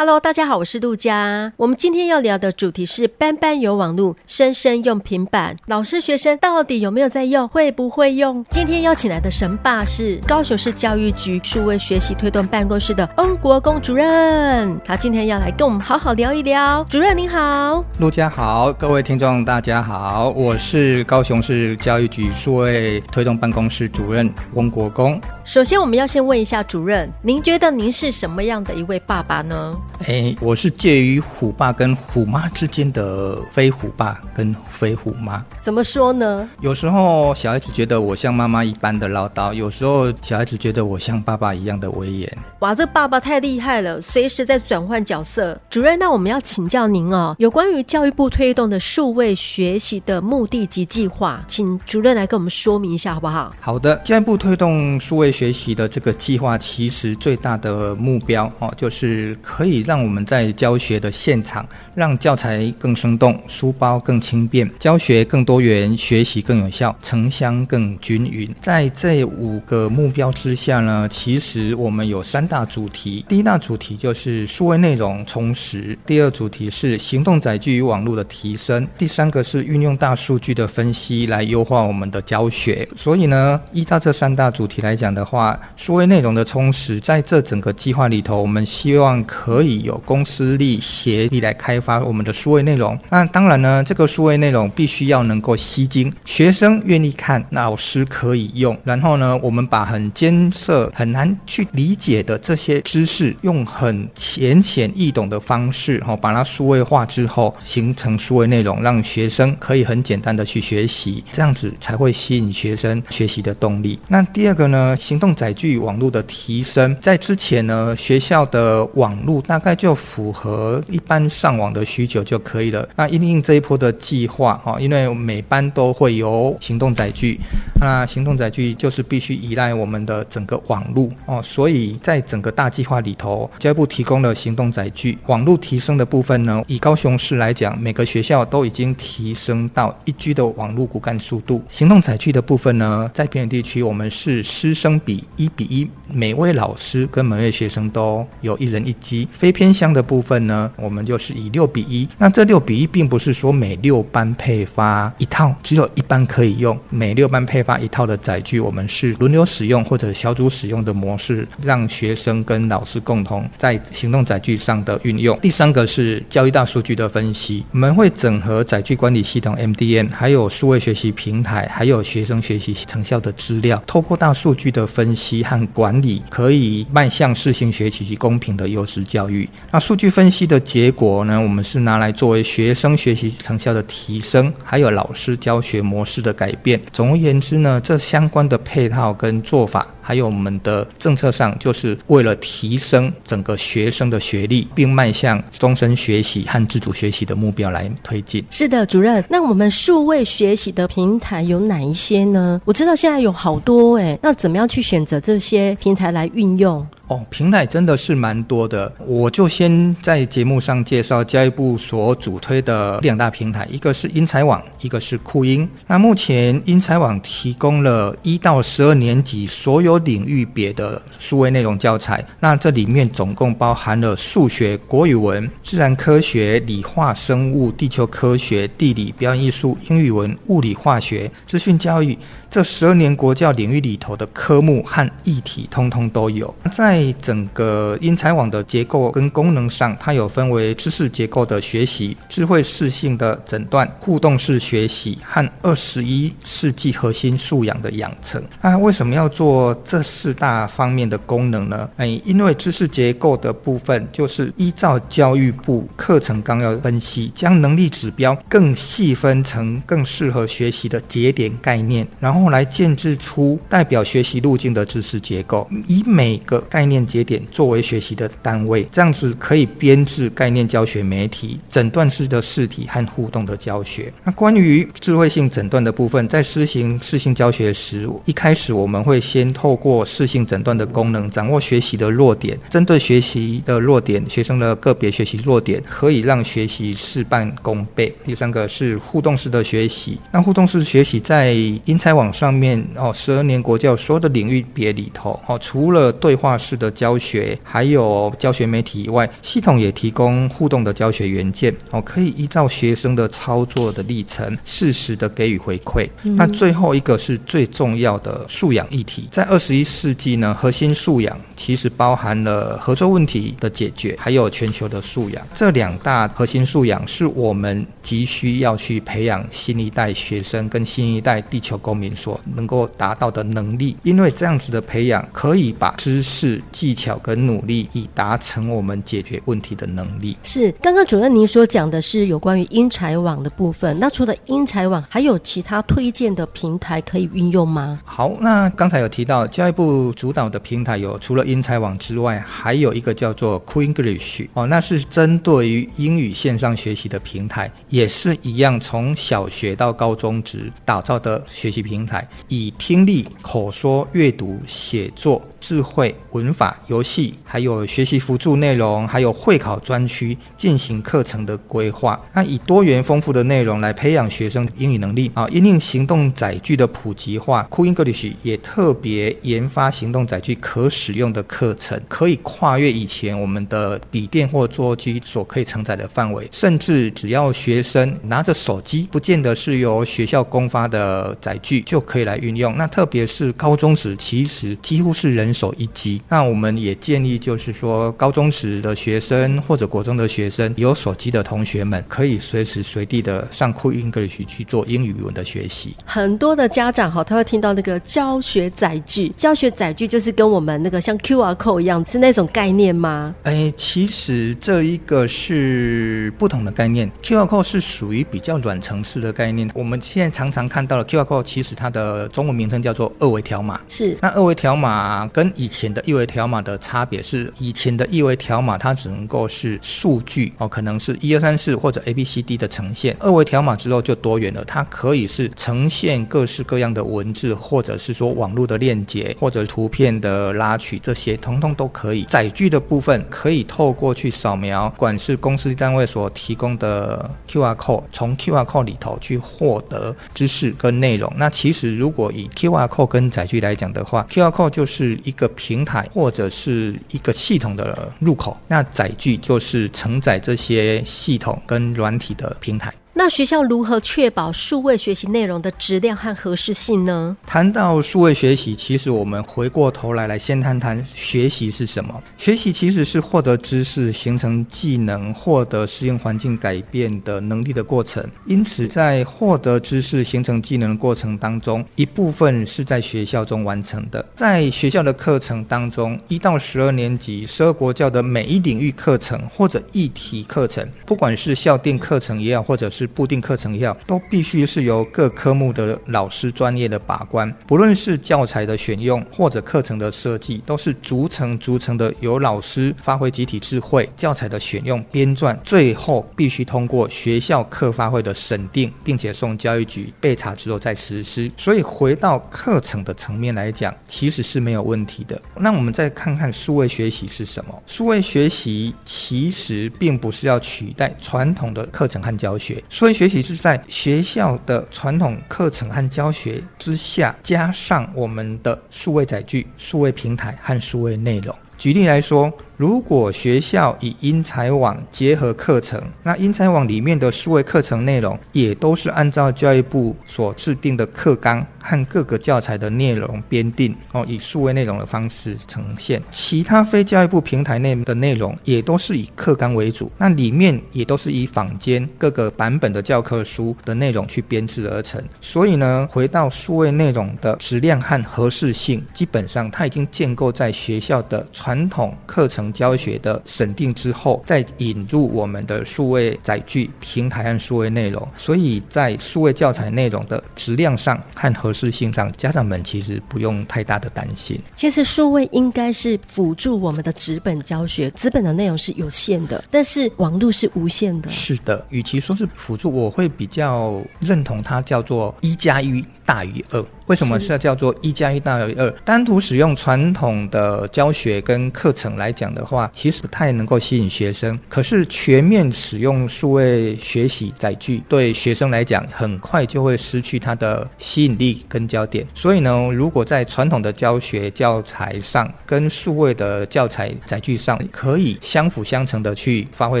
？Hello，大家好，我是陆佳。我们今天要聊的主题是班班有网路，生生用平板。老师、学生到底有没有在用？会不会用？今天邀请来的神爸是高雄市教育局数位学习推动办公室的翁国公主任。他今天要来跟我们好好聊一聊。主任您好，陆佳好，各位听众大家好，我是高雄市教育局数位推动办公室主任翁国公。首先，我们要先问一下主任，您觉得您是什么样的一位爸爸呢？哎，我是介于虎爸跟虎妈之间的非虎爸跟非虎妈。怎么说呢？有时候小孩子觉得我像妈妈一般的唠叨，有时候小孩子觉得我像爸爸一样的威严。哇，这爸爸太厉害了，随时在转换角色。主任，那我们要请教您哦，有关于教育部推动的数位学习的目的及计划，请主任来跟我们说明一下好不好？好的，教育部推动数位学习的这个计划，其实最大的目标哦，就是可以。让我们在教学的现场，让教材更生动，书包更轻便，教学更多元，学习更有效，城乡更均匀。在这五个目标之下呢，其实我们有三大主题。第一大主题就是数位内容充实；第二主题是行动载具与网络的提升；第三个是运用大数据的分析来优化我们的教学。所以呢，依照这三大主题来讲的话，数位内容的充实，在这整个计划里头，我们希望可以。有公私力协力来开发我们的数位内容，那当然呢，这个数位内容必须要能够吸睛，学生愿意看，老师可以用。然后呢，我们把很艰涩、很难去理解的这些知识，用很浅显易懂的方式，哈，把它数位化之后，形成数位内容，让学生可以很简单的去学习，这样子才会吸引学生学习的动力。那第二个呢，行动载具网络的提升，在之前呢，学校的网络大概。就符合一般上网的需求就可以了。那因应这一波的计划哈，因为每班都会有行动载具，那行动载具就是必须依赖我们的整个网络哦，所以在整个大计划里头，教育部提供了行动载具网络提升的部分呢，以高雄市来讲，每个学校都已经提升到一 G 的网络骨干速度。行动载具的部分呢，在偏远地区，我们是师生比一比一，每位老师跟每位学生都有一人一机，非。偏乡的部分呢，我们就是以六六比一。那这六比一并不是说每六班配发一套，只有一班可以用。每六班配发一套的载具，我们是轮流使用或者小组使用的模式，让学生跟老师共同在行动载具上的运用。第三个是教育大数据的分析，我们会整合载具管理系统 MDM，还有数位学习平台，还有学生学习成效的资料，透过大数据的分析和管理，可以迈向适性学习及公平的优质教育。那数据分析的结果呢，我们是拿来作为学生学习成效的提升，还有老师教学模式的改变。总而言之呢，这相关的配套跟做法。还有我们的政策上，就是为了提升整个学生的学历，并迈向终身学习和自主学习的目标来推进。是的，主任。那我们数位学习的平台有哪一些呢？我知道现在有好多诶，那怎么样去选择这些平台来运用？哦，平台真的是蛮多的。我就先在节目上介绍教育部所主推的两大平台，一个是英才网，一个是酷音。那目前英才网提供了一到十二年级所有领域别的数位内容教材，那这里面总共包含了数学、国语文、自然科学、理化、生物、地球科学、地理、表演艺术、英语文、物理、化学、资讯教育这十二年国教领域里头的科目和议题，通通都有。在整个英才网的结构跟功能上，它有分为知识结构的学习、智慧适性的诊断、互动式学习和二十一世纪核心素养的养成。那为什么要做？这四大方面的功能呢？哎，因为知识结构的部分就是依照教育部课程纲要分析，将能力指标更细分成更适合学习的节点概念，然后后来建置出代表学习路径的知识结构，以每个概念节点作为学习的单位，这样子可以编制概念教学媒体、诊断式的试题和互动的教学。那关于智慧性诊断的部分，在施行适性教学时，一开始我们会先透过适性诊断的功能，掌握学习的弱点，针对学习的弱点，学生的个别学习弱点，可以让学习事半功倍。第三个是互动式的学习，那互动式学习在英才网上面哦，十二年国教所有的领域别里头哦，除了对话式的教学，还有教学媒体以外，系统也提供互动的教学元件哦，可以依照学生的操作的历程，适时的给予回馈。嗯、那最后一个是最重要的素养议题，在二十一世纪呢，核心素养其实包含了合作问题的解决，还有全球的素养。这两大核心素养是我们急需要去培养新一代学生跟新一代地球公民所能够达到的能力，因为这样子的培养可以把知识、技巧跟努力，以达成我们解决问题的能力。是，刚刚主任您所讲的是有关于英才网的部分，那除了英才网，还有其他推荐的平台可以运用吗？好，那刚才有提到教育部主导的平台有，除了英才网之外，还有一个叫做 Queenglish 哦，那是针对于英语线上学习的平台，也是一样从小学到高中职打造的学习平台，以听力、口说、阅读、写作。智慧文法、游戏，还有学习辅助内容，还有会考专区进行课程的规划。那以多元丰富的内容来培养学生英语能力啊，因应行动载具的普及化，Cool English 也特别研发行动载具可使用的课程，可以跨越以前我们的笔电或桌机所可以承载的范围，甚至只要学生拿着手机，不见得是由学校公发的载具就可以来运用。那特别是高中时，其实几乎是人。人手一机，那我们也建议，就是说高中时的学生或者国中的学生有手机的同学们，可以随时随地的上 Cool English 去做英语文的学习。很多的家长哈，他会听到那个教学载具，教学载具就是跟我们那个像 QR code 一样，是那种概念吗？哎，其实这一个是不同的概念。QR code 是属于比较软层次的概念。我们现在常常看到的 QR code，其实它的中文名称叫做二维条码。是，那二维条码跟跟以前的一维条码的差别是，以前的一维条码它只能够是数据哦，可能是一二三四或者 A B C D 的呈现。二维条码之后就多元了，它可以是呈现各式各样的文字，或者是说网络的链接，或者图片的拉取，这些通通都可以。载具的部分可以透过去扫描，管是公司单位所提供的 QR code，从 QR code 里头去获得知识跟内容。那其实如果以 QR code 跟载具来讲的话，QR code 就是。一个平台或者是一个系统的入口，那载具就是承载这些系统跟软体的平台。那学校如何确保数位学习内容的质量和合适性呢？谈到数位学习，其实我们回过头来来先谈谈学习是什么。学习其实是获得知识、形成技能、获得适应环境改变的能力的过程。因此，在获得知识、形成技能的过程当中，一部分是在学校中完成的。在学校的课程当中，一到十二年级，十二国教的每一领域课程或者议题课程，不管是校定课程也好，或者是是固定课程要都必须是由各科目的老师专业的把关，不论是教材的选用或者课程的设计，都是逐层逐层的由老师发挥集体智慧，教材的选用编撰，最后必须通过学校课发会的审定，并且送教育局备查之后再实施。所以回到课程的层面来讲，其实是没有问题的。那我们再看看数位学习是什么？数位学习其实并不是要取代传统的课程和教学。数位学习是在学校的传统课程和教学之下，加上我们的数位载具、数位平台和数位内容。举例来说，如果学校以英才网结合课程，那英才网里面的数位课程内容也都是按照教育部所制定的课纲和各个教材的内容编定哦，以数位内容的方式呈现。其他非教育部平台内的内容也都是以课纲为主，那里面也都是以坊间各个版本的教科书的内容去编制而成。所以呢，回到数位内容的质量和合适性，基本上它已经建构在学校的传统课程。程教学的审定之后，再引入我们的数位载具平台和数位内容。所以在数位教材内容的质量上和合适性上，家长们其实不用太大的担心。其实数位应该是辅助我们的纸本教学，纸本的内容是有限的，但是网络是无限的。是的，与其说是辅助，我会比较认同它叫做一加一大于二。为什么是叫做一加一大于二？单独使用传统的教学跟课程来讲的话，其实不太能够吸引学生。可是全面使用数位学习载具，对学生来讲，很快就会失去它的吸引力跟焦点。所以呢，如果在传统的教学教材上跟数位的教材载具上，可以相辅相成的去发挥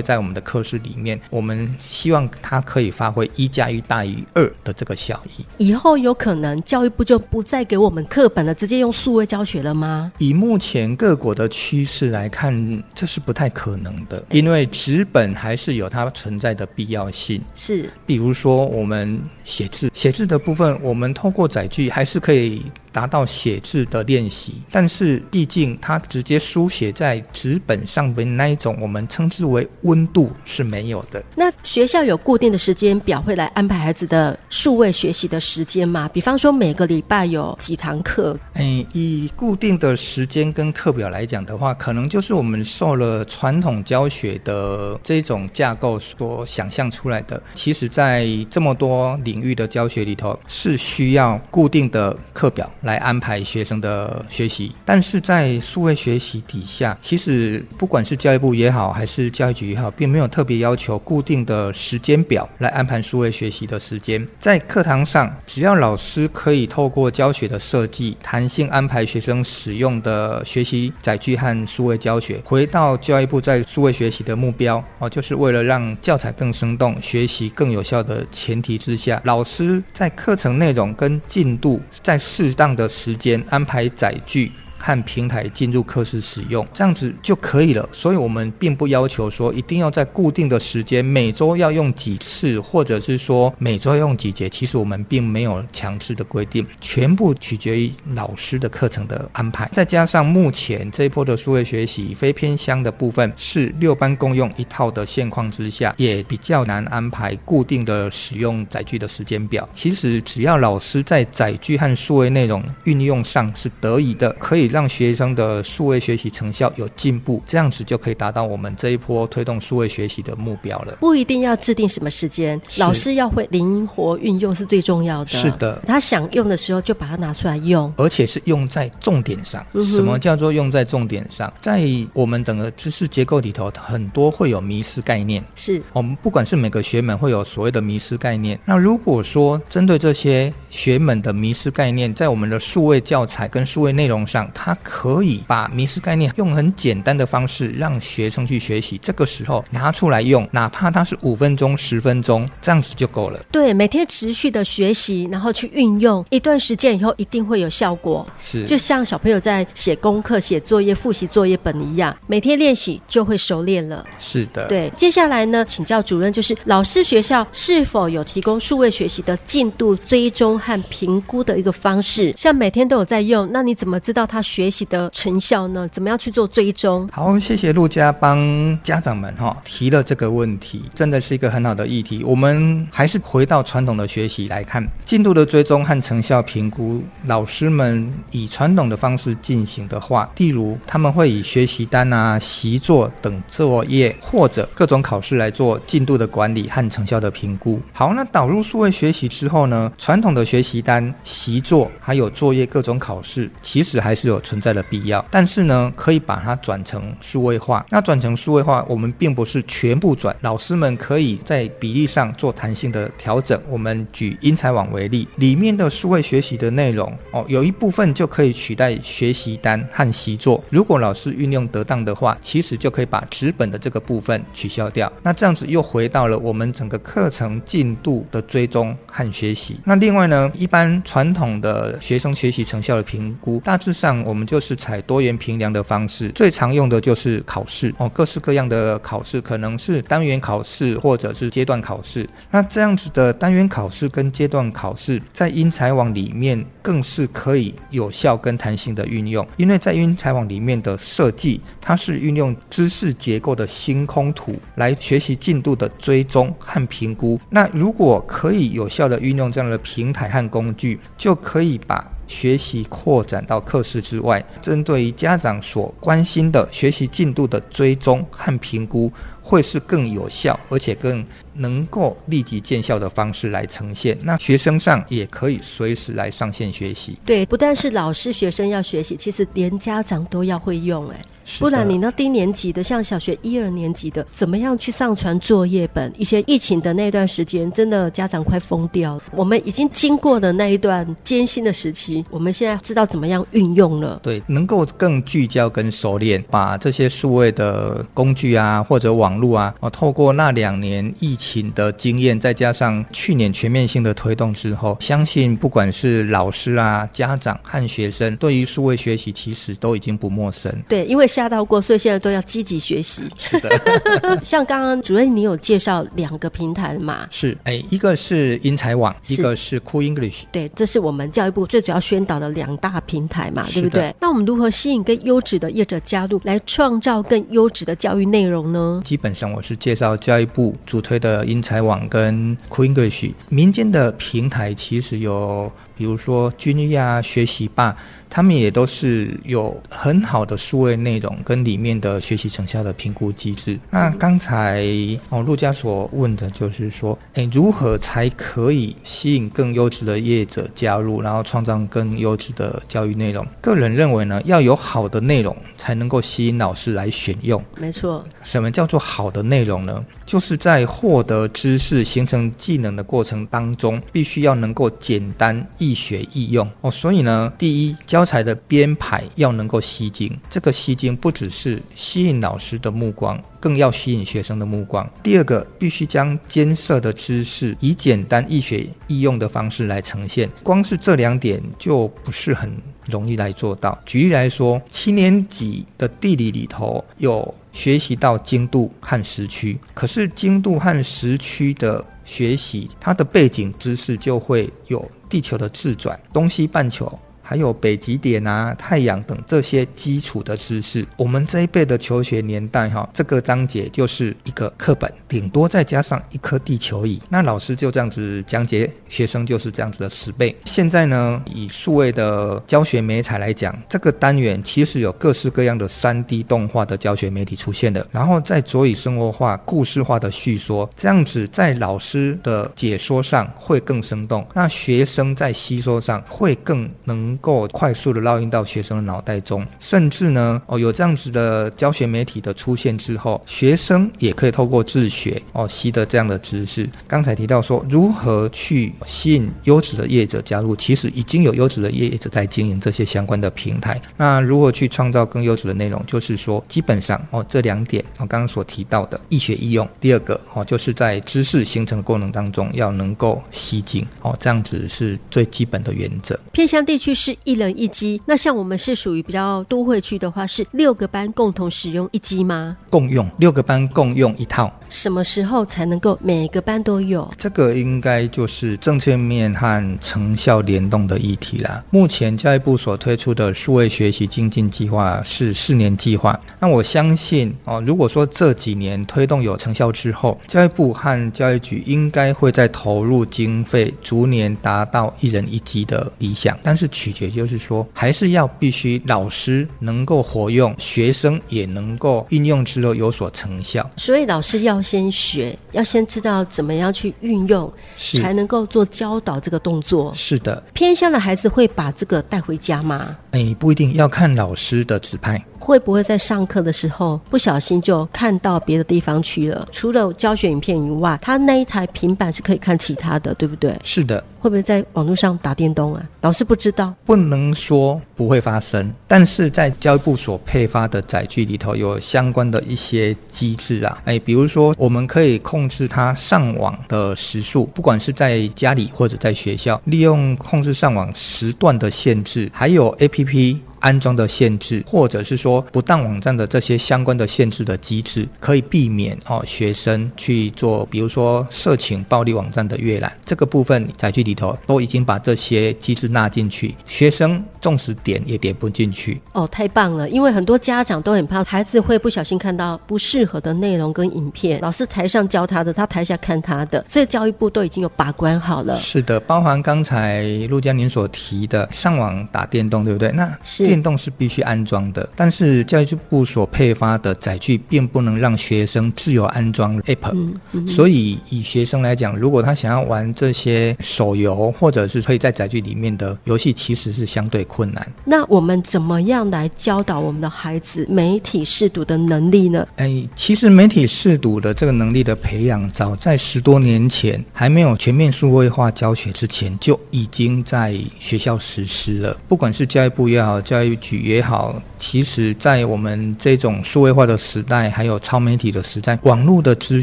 在我们的课室里面，我们希望它可以发挥一加一大于二的这个效益。以后有可能教育。不就不再给我们课本了，直接用数位教学了吗？以目前各国的趋势来看，这是不太可能的，因为纸本还是有它存在的必要性。是，比如说我们写字，写字的部分，我们透过载具还是可以。达到写字的练习，但是毕竟它直接书写在纸本上面那一种，我们称之为温度是没有的。那学校有固定的时间表会来安排孩子的数位学习的时间吗？比方说每个礼拜有几堂课？嗯，以固定的时间跟课表来讲的话，可能就是我们受了传统教学的这种架构所想象出来的。其实，在这么多领域的教学里头，是需要固定的课表。来安排学生的学习，但是在数位学习底下，其实不管是教育部也好，还是教育局也好，并没有特别要求固定的时间表来安排数位学习的时间。在课堂上，只要老师可以透过教学的设计，弹性安排学生使用的学习载具和数位教学，回到教育部在数位学习的目标哦，就是为了让教材更生动、学习更有效的前提之下，老师在课程内容跟进度在适当的时间安排载具。和平台进入课室使用，这样子就可以了。所以，我们并不要求说一定要在固定的时间，每周要用几次，或者是说每周要用几节。其实我们并没有强制的规定，全部取决于老师的课程的安排。再加上目前这一波的数位学习非偏乡的部分是六班共用一套的现况之下，也比较难安排固定的使用载具的时间表。其实只要老师在载具和数位内容运用上是得宜的，可以。让学生的数位学习成效有进步，这样子就可以达到我们这一波推动数位学习的目标了。不一定要制定什么时间，老师要会灵活运用是最重要的。是的，他想用的时候就把它拿出来用，而且是用在重点上。嗯、什么叫做用在重点上？在我们整个知识结构里头，很多会有迷失概念。是我们不管是每个学门会有所谓的迷失概念。那如果说针对这些学门的迷失概念，在我们的数位教材跟数位内容上，它可以把迷失概念用很简单的方式让学生去学习，这个时候拿出来用，哪怕它是五分钟、十分钟，这样子就够了。对，每天持续的学习，然后去运用一段时间以后，一定会有效果。是，就像小朋友在写功课、写作业、复习作业本一样，每天练习就会熟练了。是的，对。接下来呢，请教主任，就是老师学校是否有提供数位学习的进度追踪和评估的一个方式？像每天都有在用，那你怎么知道他学习的成效呢？怎么样去做追踪？好，谢谢陆家帮家长们哈提了这个问题，真的是一个很好的议题。我们还是回到传统的学习来看进度的追踪和成效评估。老师们以传统的方式进行的话，例如他们会以学习单啊、习作等作业或者各种考试来做进度的管理和成效的评估。好，那导入数位学习之后呢，传统的学习单、习作还有作业各种考试，其实还是有存在的必要。但是呢，可以把它转成数位化。那转成数位化，我们并不是全部转，老师们可以在比例上做弹性的调整。我们举英才网为例，里面的数位学习的内容哦，有一部分就可以取代学习单和习作。如果老师运用得当的话，其实就可以把纸本的这个部分取消掉。那这样子又回到了我们整个课程进度的追踪和学习。那另外呢，一般传统的学生学习成效的评估，大致上我们就是采多元评量的方式，最常用的就是考试哦，各式各样的考试，可能是单元考试或者是阶段考试。那这样子的单元考试跟阶段考试，在英才网里面更是可以有效跟弹性的运用，因为在英才网里面的设计，它是运用知识结构的星空图来学习进度的追踪和评估。那如果可以有效的运用这样的平台和工具，就可以把学习扩展到课室之外，针对于家长所关心的学习进度的追踪和评估，会是更有效，而且更能够立即见效的方式来呈现。那学生上也可以随时来上线学习。对，不但是老师、学生要学习，其实连家长都要会用。哎。不然你那低年级的，像小学一二年级的，怎么样去上传作业本？一些疫情的那段时间，真的家长快疯掉了。我们已经经过的那一段艰辛的时期，我们现在知道怎么样运用了。对，能够更聚焦跟熟练，把这些数位的工具啊，或者网络啊，哦，透过那两年疫情的经验，再加上去年全面性的推动之后，相信不管是老师啊、家长和学生，对于数位学习其实都已经不陌生。对，因为下到过，所以现在都要积极学习。是的，像刚刚主任你有介绍两个平台嘛？是，哎，一个是英才网，一个是 Cool English。对，这是我们教育部最主要宣导的两大平台嘛，对不对？那我们如何吸引更优质的业者加入，来创造更优质的教育内容呢？基本上我是介绍教育部主推的英才网跟 Cool English，民间的平台其实有，比如说君毅啊、学习吧。他们也都是有很好的数位内容跟里面的学习成效的评估机制。那刚才哦，陆家所问的就是说，诶，如何才可以吸引更优质的业者加入，然后创造更优质的教育内容？个人认为呢，要有好的内容才能够吸引老师来选用。没错。什么叫做好的内容呢？就是在获得知识、形成技能的过程当中，必须要能够简单易易学易用哦。所以呢，第一教材的编排要能够吸睛，这个吸睛不只是吸引老师的目光，更要吸引学生的目光。第二个，必须将艰涩的知识以简单易学易用的方式来呈现。光是这两点就不是很容易来做到。举例来说，七年级的地理里头有学习到经度和时区，可是经度和时区的学习，它的背景知识就会有地球的自转、东西半球。还有北极点啊、太阳等这些基础的知识，我们这一辈的求学年代哈，这个章节就是一个课本，顶多再加上一颗地球仪，那老师就这样子讲解，学生就是这样子的十倍。现在呢，以数位的教学媒材来讲，这个单元其实有各式各样的 3D 动画的教学媒体出现的，然后再佐以生活化、故事化的叙说，这样子在老师的解说上会更生动，那学生在吸收上会更能。够快速的烙印到学生的脑袋中，甚至呢，哦，有这样子的教学媒体的出现之后，学生也可以透过自学哦，习得这样的知识。刚才提到说，如何去吸引优质的业者加入，其实已经有优质的业者在经营这些相关的平台。那如何去创造更优质的内容，就是说，基本上哦，这两点我刚刚所提到的易学易用。第二个哦，就是在知识形成的过程当中要能够吸睛哦，这样子是最基本的原则。偏向地区是。一人一机，那像我们是属于比较都会区的话，是六个班共同使用一机吗？共用六个班共用一套。什么时候才能够每个班都有？这个应该就是政策面和成效联动的议题啦。目前教育部所推出的数位学习精进计划是四年计划，那我相信哦，如果说这几年推动有成效之后，教育部和教育局应该会在投入经费，逐年达到一人一机的理想，但是取决。也就是说，还是要必须老师能够活用，学生也能够运用之后有所成效。所以老师要先学，要先知道怎么样去运用，才能够做教导这个动作。是的，偏向的孩子会把这个带回家吗？哎，不一定要看老师的指派。会不会在上课的时候不小心就看到别的地方去了？除了教学影片以外，他那一台平板是可以看其他的，对不对？是的。会不会在网络上打电动啊？老师不知道。不能说不会发生，但是在教育部所配发的载具里头有相关的一些机制啊。哎，比如说我们可以控制他上网的时速，不管是在家里或者在学校，利用控制上网时段的限制，还有 APP。安装的限制，或者是说不当网站的这些相关的限制的机制，可以避免哦学生去做，比如说色情暴力网站的阅览。这个部分载具里头都已经把这些机制纳进去，学生纵使点也点不进去。哦，太棒了！因为很多家长都很怕孩子会不小心看到不适合的内容跟影片，老师台上教他的，他台下看他的，所以教育部都已经有把关好了。是的，包含刚才陆江您所提的上网打电动，对不对？那电动是必须安装的，但是教育部所配发的载具并不能让学生自由安装 App，嗯嗯，所以以学生来讲，如果他想要玩这些手游或者是可以在载具里面的游戏，其实是相对困难。那我们怎么样来教导我们的孩子媒体试读的能力呢？哎，其实媒体试读的这个能力的培养，早在十多年前还没有全面数位化教学之前，就已经在学校实施了。不管是教育部也好，教育教育局也好，其实，在我们这种数位化的时代，还有超媒体的时代，网络的资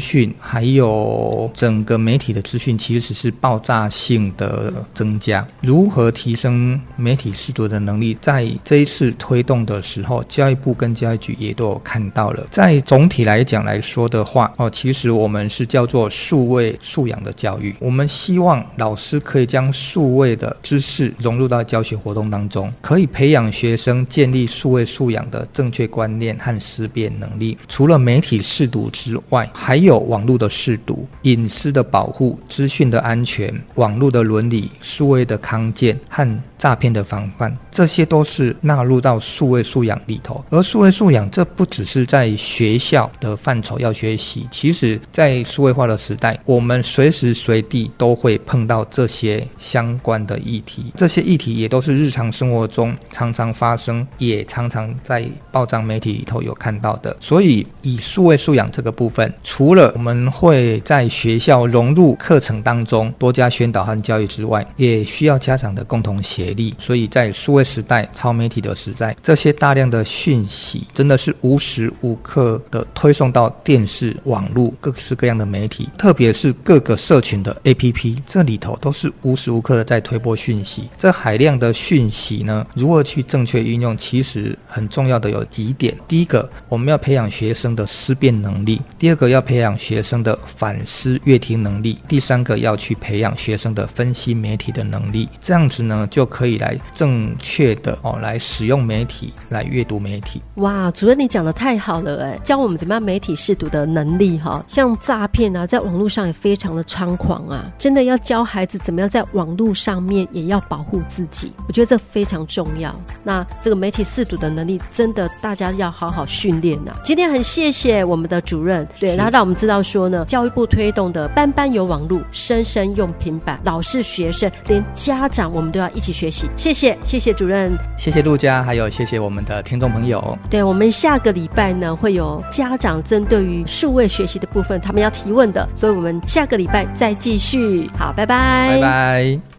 讯还有整个媒体的资讯，其实是爆炸性的增加。如何提升媒体视读的能力，在这一次推动的时候，教育部跟教育局也都有看到了。在总体来讲来说的话，哦，其实我们是叫做数位素养的教育。我们希望老师可以将数位的知识融入到教学活动当中，可以培养学学生建立数位素养的正确观念和思辨能力。除了媒体试读之外，还有网络的试读、隐私的保护、资讯的安全、网络的伦理、数位的康健和诈骗的防范，这些都是纳入到数位素养里头。而数位素养，这不只是在学校的范畴要学习，其实在数位化的时代，我们随时随地都会碰到这些相关的议题。这些议题也都是日常生活中常常发生，也常常在报章媒体里头有看到的。所以，以数位素养这个部分，除了我们会在学校融入课程当中多加宣导和教育之外，也需要家长的共同协力。所以在数位时代、超媒体的时代，这些大量的讯息真的是无时无刻的推送到电视、网络各式各样的媒体，特别是各个社群的 APP，这里头都是无时无刻的在推播讯息。这海量的讯息呢，如何去正确运用，其实很重要的有几点：第一个，我们要培养学生的思辨能力；第二个，要培养学生的反思阅听能力；第三个，要去培养学生的分析媒体的能力。这样子呢，就可以来正确的哦来使用媒体，来阅读媒体。哇，主任你讲得太好了哎，教我们怎么样媒体试读的能力哈。像诈骗啊，在网络上也非常的猖狂啊，真的要教孩子怎么样在网络上面也要保护自己，我觉得这非常重要。那这个媒体四读的能力，真的大家要好好训练呐。今天很谢谢我们的主任，对，他让我们知道说呢，教育部推动的班班有网络，生生用平板，老师、学生连家长，我们都要一起学习。谢谢，谢谢主任，谢谢陆家，还有谢谢我们的听众朋友。对，我们下个礼拜呢，会有家长针对于数位学习的部分，他们要提问的，所以我们下个礼拜再继续。好，拜拜，拜拜。